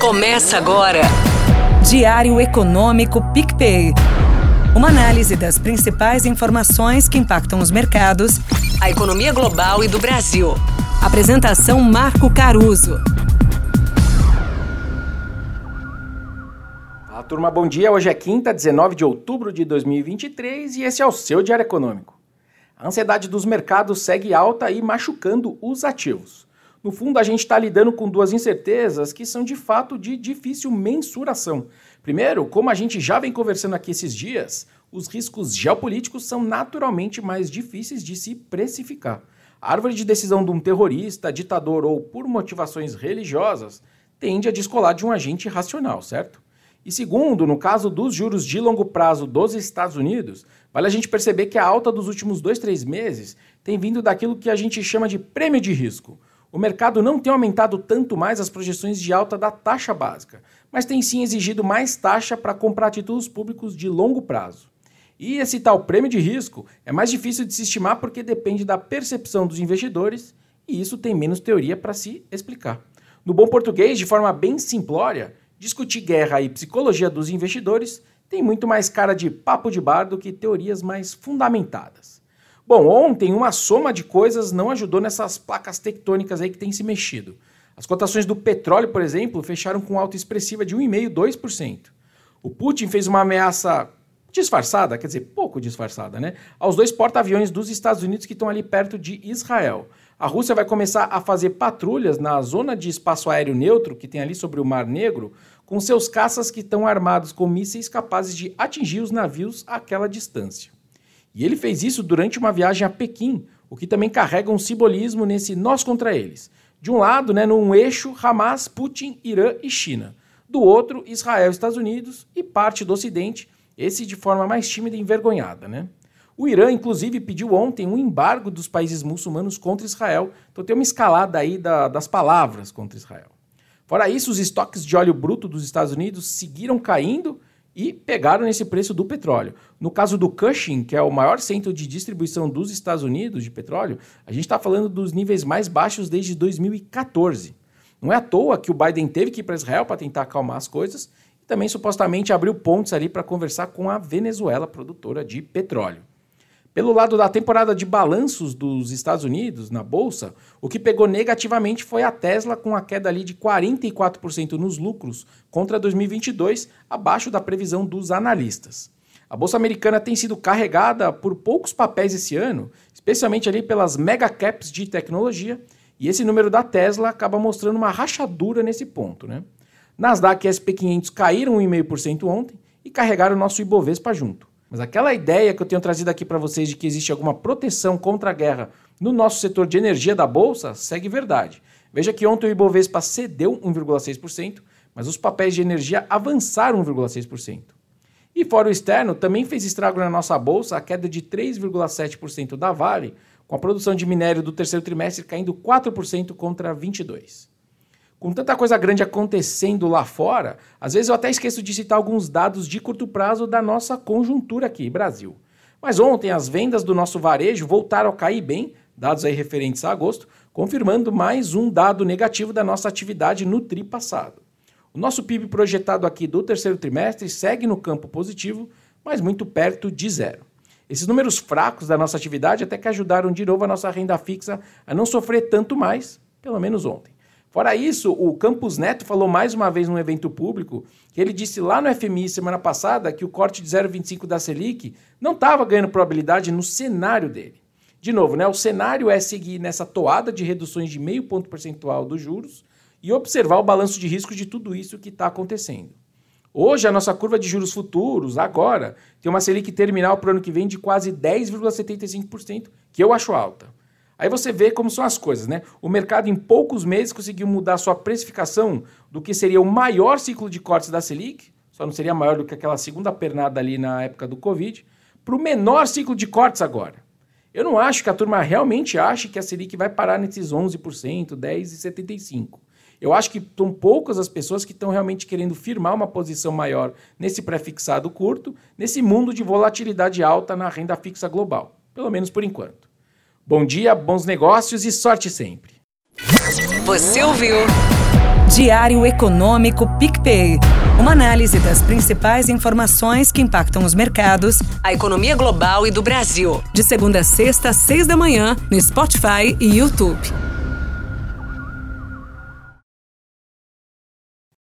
Começa agora. Diário Econômico PicPay. Uma análise das principais informações que impactam os mercados, a economia global e do Brasil. Apresentação Marco Caruso. Fala turma, bom dia. Hoje é quinta, 19 de outubro de 2023 e esse é o seu Diário Econômico. A ansiedade dos mercados segue alta e machucando os ativos. No fundo, a gente está lidando com duas incertezas que são de fato de difícil mensuração. Primeiro, como a gente já vem conversando aqui esses dias, os riscos geopolíticos são naturalmente mais difíceis de se precificar. A árvore de decisão de um terrorista, ditador ou por motivações religiosas tende a descolar de um agente racional, certo? E segundo, no caso dos juros de longo prazo dos Estados Unidos, vale a gente perceber que a alta dos últimos dois, três meses tem vindo daquilo que a gente chama de prêmio de risco o mercado não tem aumentado tanto mais as projeções de alta da taxa básica, mas tem sim exigido mais taxa para comprar títulos públicos de longo prazo. E esse tal prêmio de risco é mais difícil de se estimar porque depende da percepção dos investidores e isso tem menos teoria para se explicar. No bom português, de forma bem simplória, discutir guerra e psicologia dos investidores tem muito mais cara de papo de bar do que teorias mais fundamentadas. Bom, ontem uma soma de coisas não ajudou nessas placas tectônicas aí que têm se mexido. As cotações do petróleo, por exemplo, fecharam com alta expressiva de 1,5%, 2%. O Putin fez uma ameaça disfarçada, quer dizer, pouco disfarçada, né? Aos dois porta-aviões dos Estados Unidos que estão ali perto de Israel. A Rússia vai começar a fazer patrulhas na zona de espaço aéreo neutro que tem ali sobre o Mar Negro, com seus caças que estão armados com mísseis capazes de atingir os navios àquela distância. E ele fez isso durante uma viagem a Pequim, o que também carrega um simbolismo nesse nós contra eles. De um lado, né, num eixo, Hamas, Putin, Irã e China. Do outro, Israel, Estados Unidos e parte do Ocidente, esse de forma mais tímida e envergonhada. Né? O Irã, inclusive, pediu ontem um embargo dos países muçulmanos contra Israel, então tem uma escalada aí da, das palavras contra Israel. Fora isso, os estoques de óleo bruto dos Estados Unidos seguiram caindo e pegaram nesse preço do petróleo. No caso do Cushing, que é o maior centro de distribuição dos Estados Unidos de petróleo, a gente está falando dos níveis mais baixos desde 2014. Não é à toa que o Biden teve que ir para Israel para tentar acalmar as coisas e também supostamente abriu pontes ali para conversar com a Venezuela, produtora de petróleo. Pelo lado da temporada de balanços dos Estados Unidos na bolsa, o que pegou negativamente foi a Tesla com a queda ali de 44% nos lucros contra 2022, abaixo da previsão dos analistas. A bolsa americana tem sido carregada por poucos papéis esse ano, especialmente ali pelas mega caps de tecnologia, e esse número da Tesla acaba mostrando uma rachadura nesse ponto, né? Nasdaq e SP 500 caíram 1,5% ontem e carregaram o nosso Ibovespa junto. Mas aquela ideia que eu tenho trazido aqui para vocês de que existe alguma proteção contra a guerra no nosso setor de energia da bolsa segue verdade. Veja que ontem o Ibovespa cedeu 1,6%, mas os papéis de energia avançaram 1,6%. E fora o externo, também fez estrago na nossa bolsa a queda de 3,7% da Vale, com a produção de minério do terceiro trimestre caindo 4% contra 22% com tanta coisa grande acontecendo lá fora, às vezes eu até esqueço de citar alguns dados de curto prazo da nossa conjuntura aqui, Brasil. Mas ontem as vendas do nosso varejo voltaram a cair bem, dados aí referentes a agosto, confirmando mais um dado negativo da nossa atividade no tri passado. O nosso PIB projetado aqui do terceiro trimestre segue no campo positivo, mas muito perto de zero. Esses números fracos da nossa atividade até que ajudaram de novo a nossa renda fixa a não sofrer tanto mais, pelo menos ontem. Fora isso, o Campos Neto falou mais uma vez num evento público que ele disse lá no FMI semana passada que o corte de 0,25 da Selic não estava ganhando probabilidade no cenário dele. De novo, né, o cenário é seguir nessa toada de reduções de meio ponto percentual dos juros e observar o balanço de risco de tudo isso que está acontecendo. Hoje, a nossa curva de juros futuros, agora, tem uma Selic terminal para o ano que vem de quase 10,75%, que eu acho alta. Aí você vê como são as coisas, né? O mercado em poucos meses conseguiu mudar sua precificação do que seria o maior ciclo de cortes da Selic, só não seria maior do que aquela segunda pernada ali na época do Covid, para o menor ciclo de cortes agora. Eu não acho que a turma realmente ache que a Selic vai parar nesses 11%, 10,75%. Eu acho que são poucas as pessoas que estão realmente querendo firmar uma posição maior nesse pré-fixado curto, nesse mundo de volatilidade alta na renda fixa global, pelo menos por enquanto. Bom dia, bons negócios e sorte sempre. Você ouviu? Diário Econômico PicPay. Uma análise das principais informações que impactam os mercados, a economia global e do Brasil. De segunda a sexta, às seis da manhã, no Spotify e YouTube.